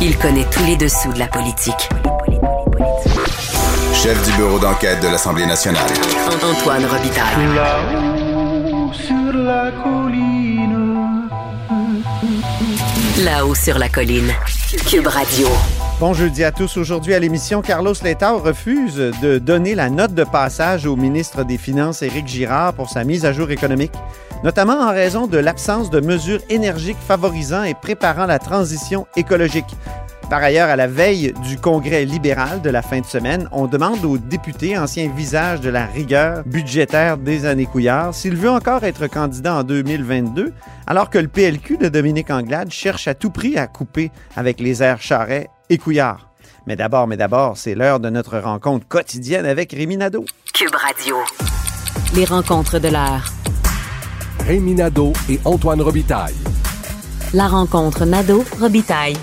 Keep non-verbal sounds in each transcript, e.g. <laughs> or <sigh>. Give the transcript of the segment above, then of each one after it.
Il connaît tous les dessous de la politique. Chef du bureau d'enquête de l'Assemblée nationale. Antoine Robitaille. Là-haut sur la colline. Là-haut sur la colline. Cube Radio. Bon jeudi à tous. Aujourd'hui à l'émission, Carlos Letao refuse de donner la note de passage au ministre des Finances, Éric Girard, pour sa mise à jour économique, notamment en raison de l'absence de mesures énergiques favorisant et préparant la transition écologique. Par ailleurs, à la veille du congrès libéral de la fin de semaine, on demande aux députés, anciens visages de la rigueur budgétaire des années Couillard, s'il veut encore être candidat en 2022, alors que le PLQ de Dominique Anglade cherche à tout prix à couper avec les airs Charret et Couillard. Mais d'abord, mais d'abord, c'est l'heure de notre rencontre quotidienne avec Rémi Nadeau. Cube Radio. Les rencontres de l'heure. Rémi Nadeau et Antoine Robitaille. La rencontre Nadeau-Robitaille.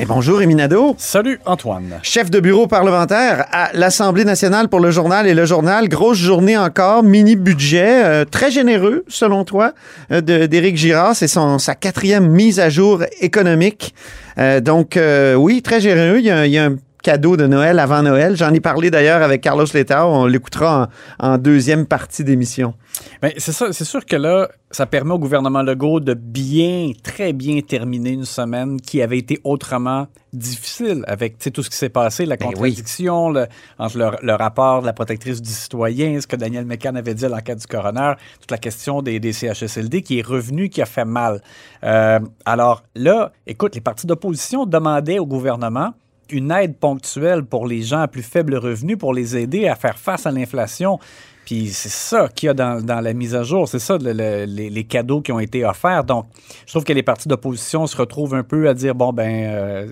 Et bonjour Rémi Nadeau. Salut Antoine. Chef de bureau parlementaire à l'Assemblée nationale pour le journal et le journal. Grosse journée encore, mini budget, euh, très généreux selon toi, euh, d'Éric Girard. C'est sa quatrième mise à jour économique. Euh, donc euh, oui, très généreux. Il y, a, il y a un cadeau de Noël avant Noël. J'en ai parlé d'ailleurs avec Carlos Letao. On l'écoutera en, en deuxième partie d'émission. Ben, c'est ça, c'est sûr que là, ça permet au gouvernement Legault de bien, très bien terminer une semaine qui avait été autrement difficile avec tout ce qui s'est passé, la Ben oui. contradiction le- entre le, le rapport de la protectrice du citoyen, ce que Daniel Mécan avait dit à l'enquête du coroner, toute la question des, des CHSLD qui est revenu, qui a fait mal. Euh, alors là, écoute, les partis d'opposition demandaient au gouvernement une aide ponctuelle pour les gens à plus faible revenu pour les aider à faire face à l'inflation. Puis c'est ça qu'il y a dans, dans la mise à jour, c'est ça le- le- les, les cadeaux qui ont été offerts. Donc, je trouve que les partis d'opposition se retrouvent un peu à dire bon ben, euh,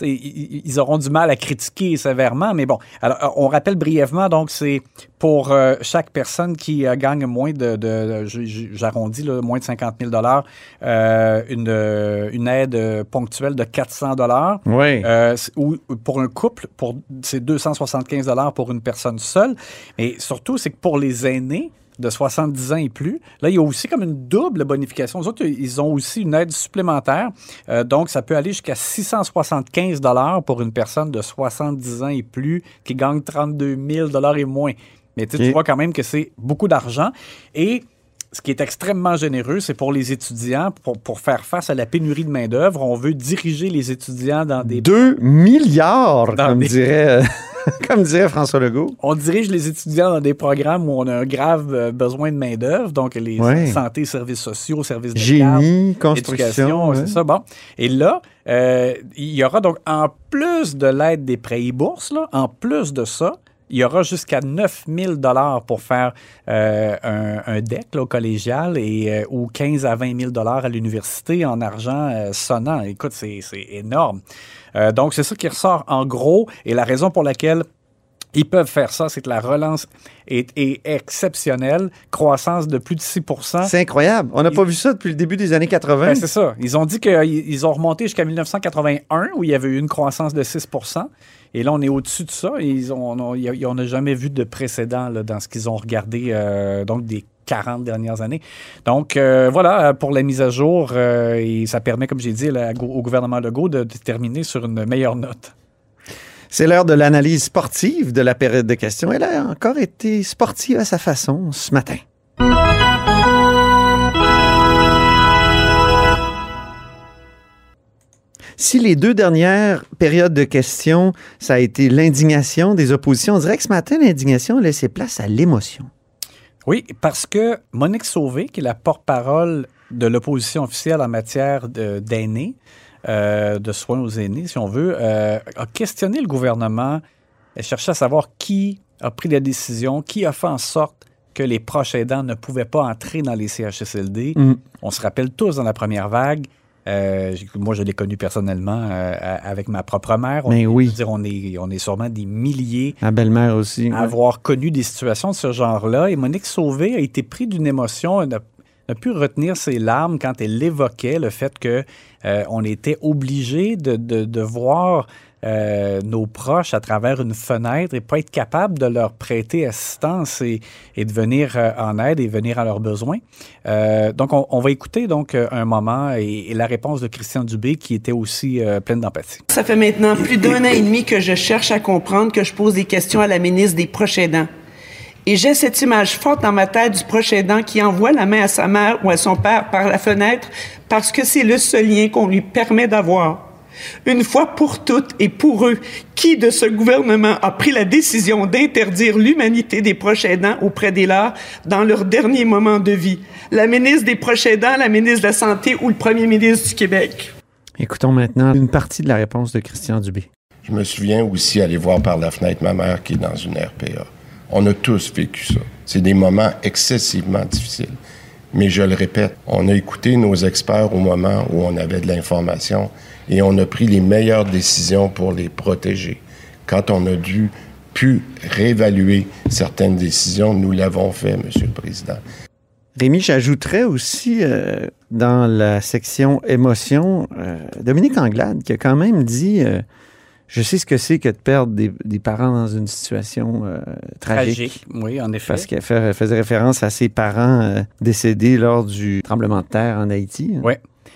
ils, auront du mal à critiquer sévèrement, mais bon. Alors, on rappelle brièvement donc c'est pour euh, chaque personne qui euh, gagne moins de, de, de- j'arrondis moins de 50 000 dollars, euh, une, euh, une aide euh, ponctuelle de 400 dollars. Oui. Euh, ou pour un couple, pour c'est 275 dollars pour une personne seule. Et surtout, c'est que pour les aînés de 70 ans et plus, là, il y a aussi comme une double bonification. Les autres, ils ont aussi une aide supplémentaire. Euh, donc, ça peut aller jusqu'à 675 dollars pour une personne de 70 ans et plus qui gagne 32 000 dollars et moins. Mais tu vois quand même que c'est beaucoup d'argent. Et ce qui est extrêmement généreux, c'est pour les étudiants, pour, pour faire face à la pénurie de main-d'œuvre. On veut diriger les étudiants dans des 2 milliards, Dans comme, des- dirait, euh, <laughs> <laughs> comme dirait François Legault. On dirige les étudiants dans des programmes où on a un grave euh, besoin de main-d'œuvre, donc les Ouais. santé, services sociaux, services de garde, Génie, construction. éducation, ouais. c'est ça. Bon. Et là, euh, il y aura donc, en plus de l'aide des prêts et bourses, là, en plus de ça, il y aura jusqu'à 9 000 pour faire euh, un, un DEC là, au collégial et, euh, ou 15 à 20 000 à l'université en argent euh, sonnant. Écoute, c'est c'est énorme. Donc, c'est ça qui ressort en gros. Et la raison pour laquelle ils peuvent faire ça, c'est que la relance est, est exceptionnelle. Croissance de plus de 6% C'est incroyable. On n'a pas vu ça depuis le début des années 80. ben, c'est ça. Ils ont dit qu'ils ils ont remonté jusqu'à 1981 où il y avait eu une croissance de 6 Et là, on est au-dessus de ça. Ils ont, on n'a jamais vu de précédent là, dans ce qu'ils ont regardé, euh, donc des 40 dernières années. Donc, euh, voilà, euh, pour la mise à jour, euh, et ça permet, comme j'ai dit, au gouvernement Legault de, de terminer sur une meilleure note. C'est l'heure de l'analyse sportive de la période de questions. Elle a encore été sportive à sa façon ce matin. Si les deux dernières périodes de questions, ça a été l'indignation des oppositions, on dirait que ce matin, l'indignation a laissé place à l'émotion. Oui, parce que Monique Sauvé, qui est la porte-parole de l'opposition officielle en matière de- d'aînés, euh, de soins aux aînés, si on veut, euh, a questionné le gouvernement. Elle cherchait à savoir qui a pris la décision, qui a fait en sorte que les proches aidants ne pouvaient pas entrer dans les CHSLD. Mm. On se rappelle tous dans la première vague. Euh, moi, je l'ai connu personnellement euh, avec ma propre mère. On, Mais est- oui. dire, on est, on est sûrement des milliers Ma belle-mère aussi. à avoir connu des situations de ce genre-là. Et Monique Sauvé a été prise d'une émotion, elle n'a n'a pu retenir ses larmes quand elle évoquait le fait que euh, on était obligé de, de- de voir euh, nos proches à travers une fenêtre et pas être capable de leur prêter assistance et, et de venir euh, en aide et venir à leurs besoins. Euh, donc, on, on, va écouter donc euh, un moment et, la réponse de Christian Dubé qui était aussi pleine d'empathie. Ça fait maintenant plus d'un an et demi que je cherche à comprendre, que je pose des questions à la ministre des proches aidants. Et j'ai cette image forte dans ma tête du proche aidant qui envoie la main à sa mère ou à son père par la fenêtre parce que c'est le seul lien qu'on lui permet d'avoir. Une fois pour toutes et pour eux, qui de ce gouvernement a pris la décision d'interdire l'humanité des proches aidants auprès des leurs dans leur dernier moment de vie? La ministre des proches aidants, la ministre de la Santé ou le premier ministre du Québec? Écoutons maintenant une partie de la réponse de Christian Dubé. Je me souviens aussi aller voir par la fenêtre ma mère qui est dans une RPA. On a tous vécu ça. C'est des moments excessivement difficiles. Mais je le répète, on a écouté nos experts au moment où on avait de l'information et on a pris les meilleures décisions pour les protéger. Quand on a dû pu réévaluer certaines décisions, nous l'avons fait, Monsieur le Président. Rémi, j'ajouterais aussi euh, dans la section émotion, euh, Dominique Anglade qui a quand même dit euh, je sais ce que c'est que de perdre des, des, parents dans une situation euh, tragique. Tragique, oui, en effet. Parce qu'elle fait, faisait référence à ses parents euh, décédés lors du tremblement de terre en Haïti. Hein. Oui.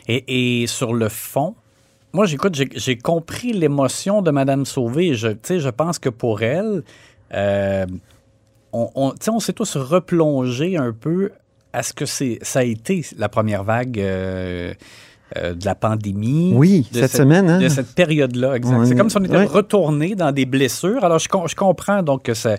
Et, et, sur le fond, moi, j'écoute, j'ai compris l'émotion de Mme Sauvé. Je, je pense que pour elle, euh, on, on, on s'est tous replongés un peu à ce que ça a été la première vague. Euh, euh, de la pandémie. Oui, cette, cette, semaine. Hein? De cette période-là, exact. C'est comme si on était retourné dans des blessures. Alors, je, je comprends donc que ça,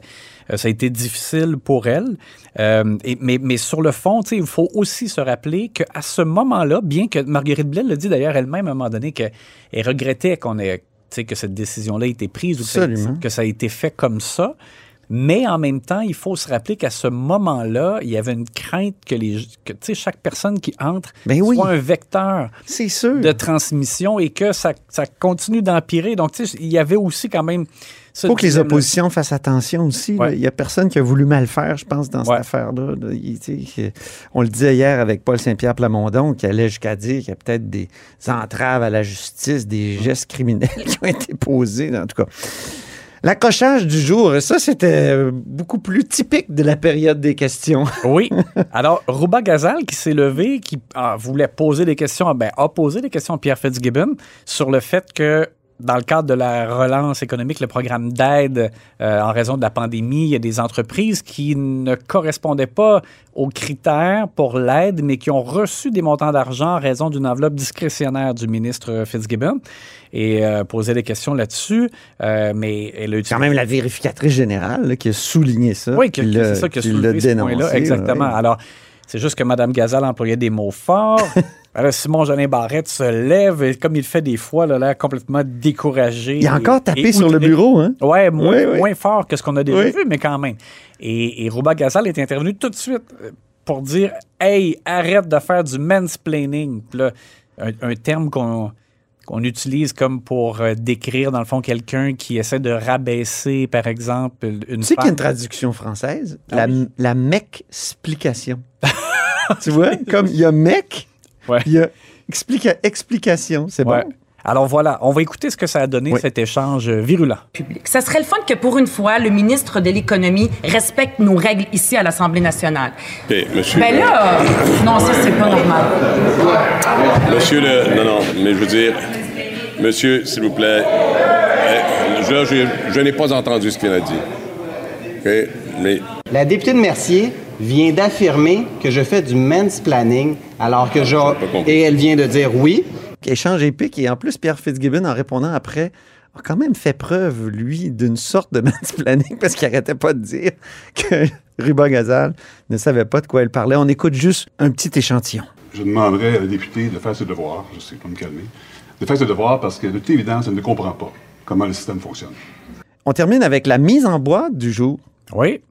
ça a été difficile pour elle. Euh, et, mais, mais sur le fond, il faut aussi se rappeler qu'à ce moment-là, bien que Marguerite Blais le dit d'ailleurs elle-même à un moment donné, qu'elle regrettait qu'on ait que cette décision-là ait été prise ou que ça a été fait comme ça. Mais en même temps, il faut se rappeler qu'à ce moment-là, il y avait une crainte que, les, que chaque personne qui entre ben soit un vecteur sûr. de transmission et que ça, ça continue d'empirer. Donc, il y avait aussi quand même... Il faut que les oppositions fassent attention aussi. Ouais. Il n'y a personne qui a voulu mal faire, je pense, dans Ouais. cette affaire-là. On le disait hier avec Paul Saint-Pierre Plamondon, qui allait jusqu'à dire qu'il y a peut-être des entraves à la justice, des gestes criminels <laughs> qui ont été posés, en tout cas. L'accrochage du jour, ça, c'était beaucoup plus typique de la période des questions. <laughs> Oui. Alors, Rouba Gazal, qui s'est levé, qui ah, voulait poser des questions, ben, a posé des questions à Pierre Fitzgibbon sur le fait que dans le cadre de la relance économique, le programme d'aide euh, en raison de la pandémie, il y a des entreprises qui ne correspondaient pas aux critères pour l'aide, mais qui ont reçu des montants d'argent en raison d'une enveloppe discrétionnaire du ministre Fitzgibbon et euh, poser des questions là-dessus. Euh, mais elle a C'est quand même la vérificatrice générale là, qui a souligné ça. Oui, c'est ça qui a soulevé ce point-là. Exactement. Ouais. Alors, c'est juste que Mme Gazal employait des mots forts. <laughs> Alors, Simon Jolin Barrette se lève et comme il fait des fois, là, là complètement découragé. Il a encore tapé sur le bureau, hein? Ouais, moins, oui, oui. moins fort que ce qu'on a déjà Oui. vu, mais quand même. Et, et Rouba Gazal est intervenu tout de suite euh, pour dire Hey, arrête de faire du mansplaining. Là, un, un terme qu'on qu'on utilise comme pour euh, décrire, dans le fond, quelqu'un qui essaie de rabaisser, par exemple, une Tu sais qu'il y a une traduction française? Ah la, la mec-explication. tu vois? Comme il y a mec, Ouais. il y a explica explication. C'est Ouais. bon? Alors voilà, on va écouter ce que ça a donné, Oui. cet échange virulent. public. Ça serait le fun que pour une fois, le ministre de l'Économie respecte nos règles ici à l'Assemblée nationale. OK, monsieur. Ben là, euh, non, ça, c'est pas normal. Monsieur le. Non, non, mais je veux dire. Monsieur, s'il vous plaît. euh, je, là, je, je n'ai pas entendu ce qu'il a dit. OK? Mais. La députée de Mercier vient d'affirmer que je fais du mansplaining alors que je... pas compris. Et elle vient de dire oui. Échange épique. Et en plus, Pierre Fitzgibbon, en répondant après, a quand même fait preuve, lui, d'une sorte de <laughs> mansplaining parce qu'il arrêtait pas de dire que Ruba Gazal ne savait pas de quoi elle parlait. On écoute juste un petit échantillon. Je demanderai à la députée de faire ses devoirs, je sais pas me calmer, de faire ses devoirs parce que de toute évidence, elle ne comprend pas comment le système fonctionne. On termine avec la mise en boîte du jour. Oui.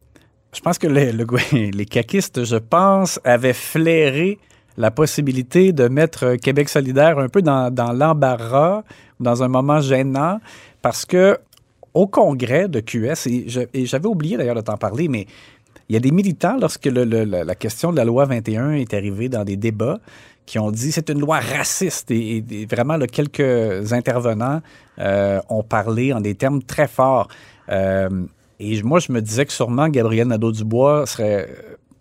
Je pense que les, le- <laughs> les caquistes, je pense, avaient flairé la possibilité de mettre Québec solidaire un peu dans, dans l'embarras, dans un moment gênant, parce que au congrès de QS, et j'avais oublié d'ailleurs de t'en parler, mais il y a des militants, lorsque la, question de la loi 21 est arrivée dans des débats, qui ont dit c'est une loi raciste. Et, vraiment, quelques intervenants euh, ont parlé en des termes très forts. Euh, et moi, je me disais que sûrement Gabriel Nadeau-Dubois serait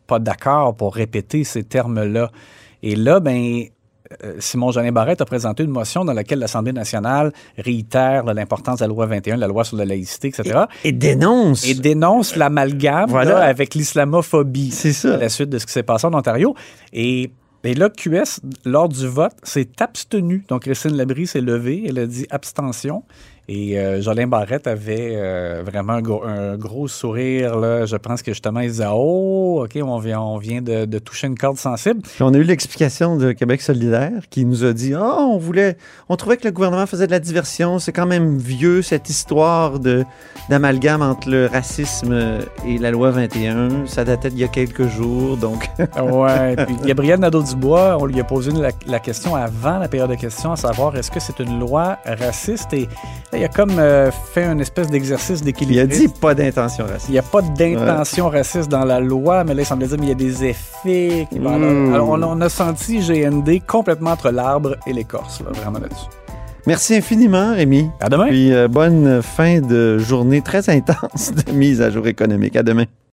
pas d'accord pour répéter ces termes-là. Et là, ben, euh, Simon Jeanin Barrette a présenté une motion dans laquelle l'Assemblée nationale réitère l'importance de la loi 21, la loi sur la laïcité, etc. Et, dénonce. Et dénonce l'amalgame Voilà. avec l'islamophobie. C'est ça. À la suite de ce qui s'est passé en Ontario. Et, et là, QS, lors du vote, s'est abstenu. Donc, Christine Labrie s'est levée. Elle a dit abstention. Et euh, Jolin Barrette avait euh, vraiment un gros, un gros sourire. Là. Je pense que justement, il disait Oh, OK, on vient, on vient de, de toucher une corde sensible. Puis on a eu l'explication de Québec solidaire qui nous a dit Ah, on voulait, on trouvait que le gouvernement faisait de la diversion. C'est quand même vieux cette histoire d'amalgame entre le racisme et la loi 21. Ça datait d'il y a quelques jours, donc. <laughs> ouais. Puis Gabriel Nadeau-Dubois, on lui a posé la, la, question avant la période de questions, à savoir est-ce que c'est une loi raciste? Et il a comme euh, fait une espèce d'exercice d'équilibre. Il a dit pas d'intention raciste. Il n'y a pas d'intention ouais. raciste dans la loi, mais là, il semblait dire mais il y a des effets. Qui, Hmm. mmh. Alors, on, on, a senti GND complètement entre l'arbre et l'écorce, vraiment là-dessus. Merci infiniment, Rémi. À demain. Puis euh, bonne fin de journée très intense de mise à jour économique. À demain.